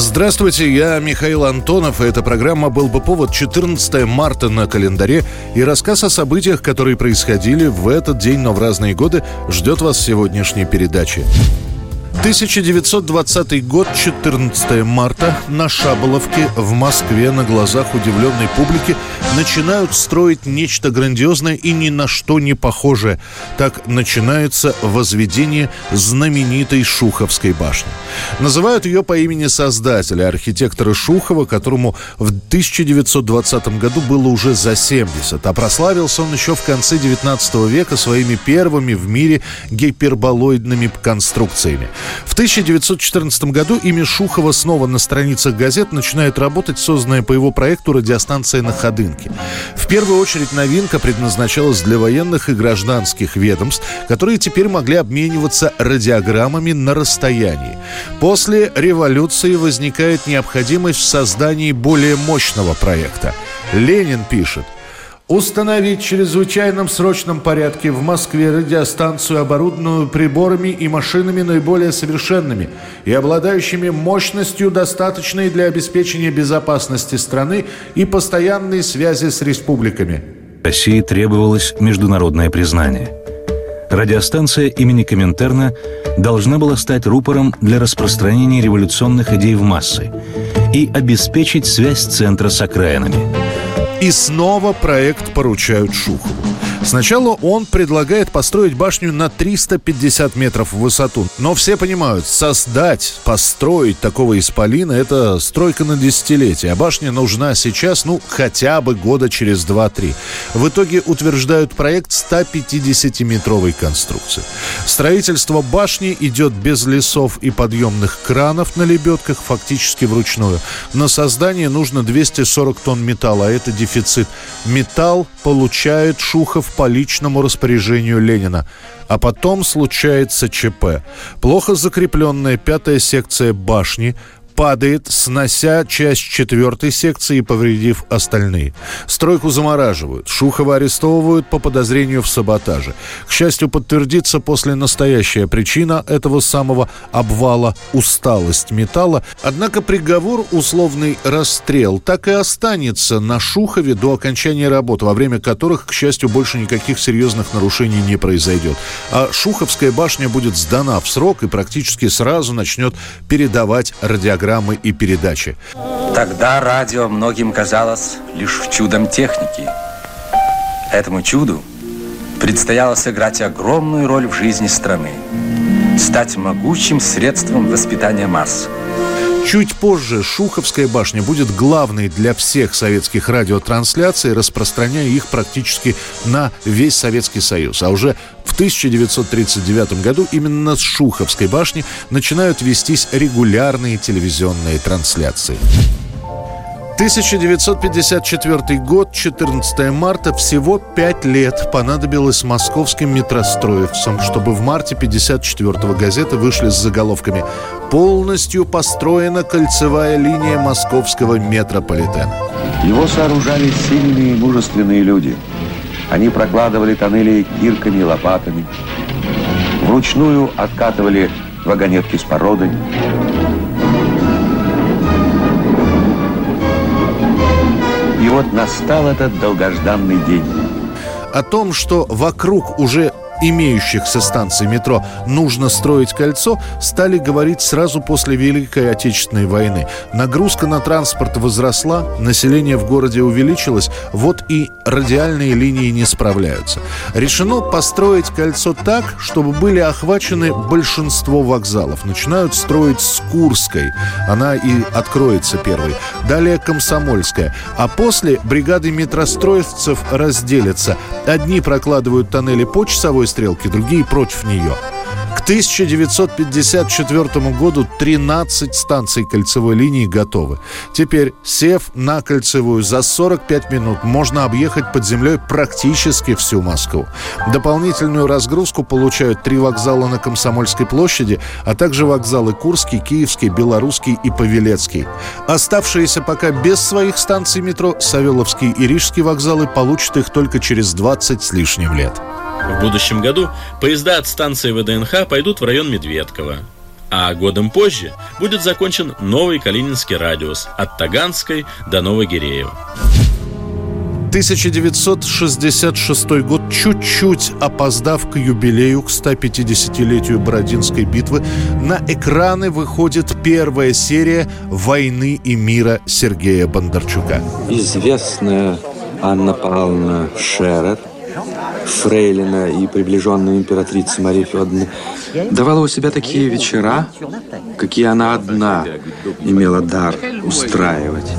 Здравствуйте, я Михаил Антонов, и эта программа «Был бы повод» 14 марта на календаре и рассказ о событиях, которые происходили в этот день, но в разные годы, ждет вас в сегодняшней передаче. 1920 год, 14 марта, на Шаболовке в Москве на глазах удивленной публики начинают строить нечто грандиозное и ни на что не похожее. Так начинается возведение знаменитой Шуховской башни. Называют ее по имени создателя, архитектора Шухова, которому в 1920 году было уже за 70, а прославился он еще в конце 19 века своими первыми в мире гиперболоидными конструкциями. В 1914 году имя Шухова снова на страницах газет начинает работать созданная по его проекту радиостанция на Ходынке. В первую очередь новинка предназначалась для военных и гражданских ведомств, которые теперь могли обмениваться радиограммами на расстоянии. После революции возникает необходимость в создании более мощного проекта. Ленин пишет – Установить в чрезвычайном срочном порядке в Москве радиостанцию, оборудованную приборами и машинами наиболее совершенными и обладающими мощностью, достаточной для обеспечения безопасности страны и постоянной связи с республиками. России требовалось международное признание. Радиостанция имени Коминтерна должна была стать рупором для распространения революционных идей в массы и обеспечить связь центра с окраинами – и снова проект поручают Шухову. Сначала он предлагает построить башню на 350 метров в высоту. Но все понимают, создать, построить такого исполина – это стройка на десятилетие. А башня нужна сейчас, ну, хотя бы года через 2-3. В итоге утверждают проект 150-метровой конструкции. Строительство башни идет без лесов и подъемных кранов на лебедках, фактически вручную. На создание нужно 240 тонн металла, а это дефицит. Металл получает Шухов по личному распоряжению Ленина. А потом случается ЧП. Плохо закрепленная пятая секция башни падает, снося часть четвертой секции и повредив остальные. Стройку замораживают. Шухова арестовывают по подозрению в саботаже. К счастью, подтвердится после настоящая причина этого самого обвала – усталость металла. Однако приговор, условный расстрел, так и останется на Шухове до окончания работ, во время которых, к счастью, больше никаких серьезных нарушений не произойдет. А Шуховская башня будет сдана в срок и практически сразу начнет передавать радиограммы программы и передачи. Тогда радио многим казалось лишь чудом техники. Этому чуду предстояло сыграть огромную роль в жизни страны, стать могучим средством воспитания масс – Чуть позже Шуховская башня будет главной для всех советских радиотрансляций, распространяя их практически на весь Советский Союз. А уже в 1939 году именно с Шуховской башни начинают вестись регулярные телевизионные трансляции. 1954 год, 14 марта, всего пять лет понадобилось московским метростроевцам, чтобы в марте 54-го газеты вышли с заголовками «Полностью построена кольцевая линия московского метрополитена». Его сооружали сильные и мужественные люди. Они прокладывали тоннели кирками и лопатами, вручную откатывали вагонетки с породой, вот настал этот долгожданный день. О том, что вокруг уже имеющихся станций метро нужно строить кольцо, стали говорить сразу после Великой Отечественной войны. Нагрузка на транспорт возросла, население в городе увеличилось, вот и радиальные линии не справляются. Решено построить кольцо так, чтобы были охвачены большинство вокзалов. Начинают строить с Курской, она и откроется первой. Далее Комсомольская. А после бригады метростроевцев разделятся. Одни прокладывают тоннели по часовой стрелки, другие против нее. К 1954 году 13 станций кольцевой линии готовы. Теперь, сев на кольцевую за 45 минут, можно объехать под землей практически всю Москву. Дополнительную разгрузку получают три вокзала на Комсомольской площади, а также вокзалы Курский, Киевский, Белорусский и Павелецкий. Оставшиеся пока без своих станций метро Савеловский и Рижский вокзалы получат их только через 20 с лишним лет. В будущем году поезда от станции ВДНХ пойдут в район Медведково. а годом позже будет закончен новый Калининский радиус от Таганской до Новогиреева. 1966 год, чуть-чуть опоздав к юбилею, к 150-летию Бородинской битвы, на экраны выходит первая серия «Войны и мира» Сергея Бондарчука. Известная Анна Павловна Шерер, фрейлина и приближенная императрица Мария Федоровна, давала у себя такие вечера, какие она одна имела дар устраивать.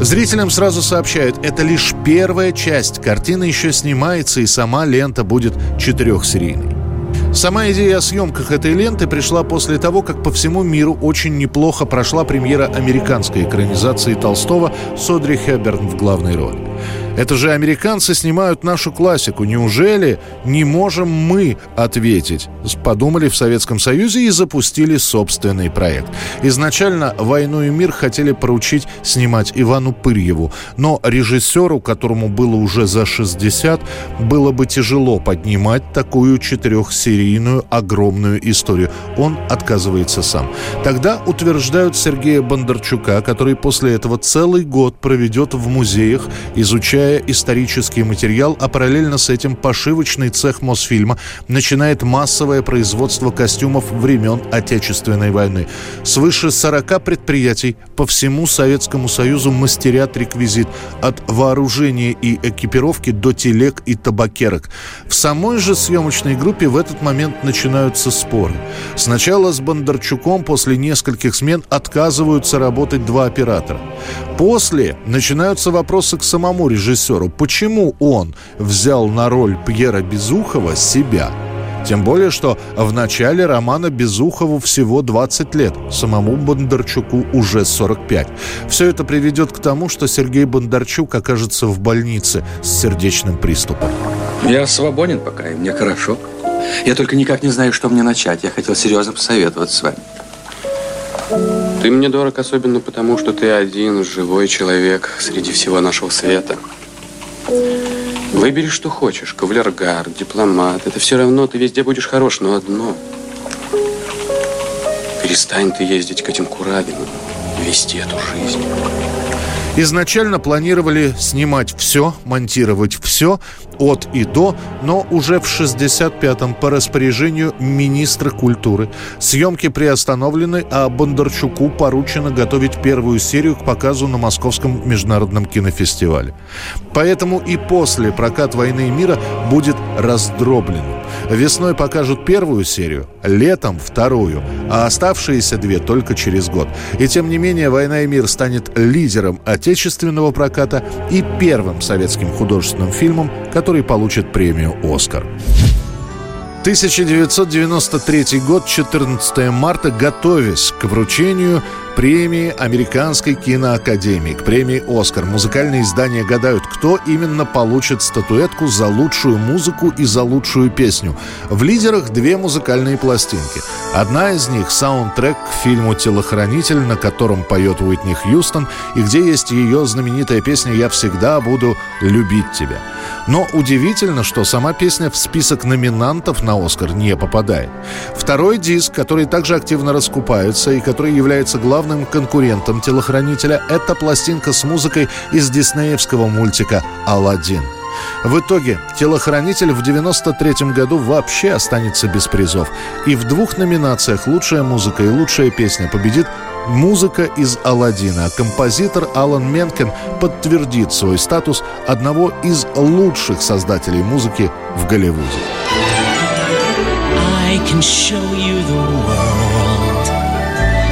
Зрителям сразу сообщают, это лишь первая часть. Картина еще снимается, и сама лента будет четырехсерийной. Сама идея о съемках этой ленты пришла после того, как по всему миру очень неплохо прошла премьера американской экранизации Толстого с Одри Хеберн в главной роли. Это же американцы снимают нашу классику. Неужели не можем мы ответить? Подумали в Советском Союзе и запустили собственный проект. Изначально «Войну и мир» хотели поручить снимать Ивану Пырьеву. Но режиссеру, которому было уже за 60, было бы тяжело поднимать такую четырехсерийную огромную историю. Он отказывается сам. Тогда утверждают Сергея Бондарчука, который после этого целый год проведет в музеях, изучая изучая исторический материал, а параллельно с этим пошивочный цех Мосфильма начинает массовое производство костюмов времен Отечественной войны. Свыше 40 предприятий по всему Советскому Союзу мастерят реквизит от вооружения и экипировки до телег и табакерок. В самой же съемочной группе в этот момент начинаются споры. Сначала с Бондарчуком после нескольких смен отказываются работать два оператора. После начинаются вопросы к самому режиссеру режиссеру, почему он взял на роль Пьера Безухова себя. Тем более, что в начале романа Безухову всего 20 лет, самому Бондарчуку уже 45. Все это приведет к тому, что Сергей Бондарчук окажется в больнице с сердечным приступом. Я свободен пока, и мне хорошо. Я только никак не знаю, что мне начать. Я хотел серьезно посоветоваться с вами. Ты мне дорог особенно потому, что ты один живой человек среди всего нашего света. Выбери, что хочешь. Кавалергар, дипломат. Это все равно, ты везде будешь хорош, но одно. Перестань ты ездить к этим Куравинам, вести эту жизнь. Изначально планировали снимать все, монтировать все от и до, но уже в 65-м по распоряжению министра культуры съемки приостановлены, а Бондарчуку поручено готовить первую серию к показу на Московском международном кинофестивале. Поэтому и после прокат «Войны и мира» будет раздробленным. Весной покажут первую серию, летом вторую, а оставшиеся две только через год. И тем не менее «Война и мир» станет лидером отечественного проката и первым советским художественным фильмом, который получит премию «Оскар». 1993 год, 14 марта, готовясь к вручению премии Американской киноакадемии, к премии «Оскар». Музыкальные издания гадают, кто именно получит статуэтку за лучшую музыку и за лучшую песню. В лидерах две музыкальные пластинки. Одна из них — саундтрек к фильму «Телохранитель», на котором поет Уитни Хьюстон, и где есть ее знаменитая песня «Я всегда буду любить тебя». Но удивительно, что сама песня в список номинантов на «Оскар» не попадает. Второй диск, который также активно раскупается и который является главным главным конкурентом телохранителя – это пластинка с музыкой из диснеевского мультика «Аладдин». В итоге телохранитель в 93 году вообще останется без призов. И в двух номинациях «Лучшая музыка» и «Лучшая песня» победит музыка из «Аладдина». А композитор Алан Менкен подтвердит свой статус одного из лучших создателей музыки в Голливуде. I can show you the world.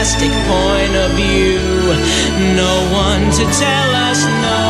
fantastic point of view. No one to tell us no,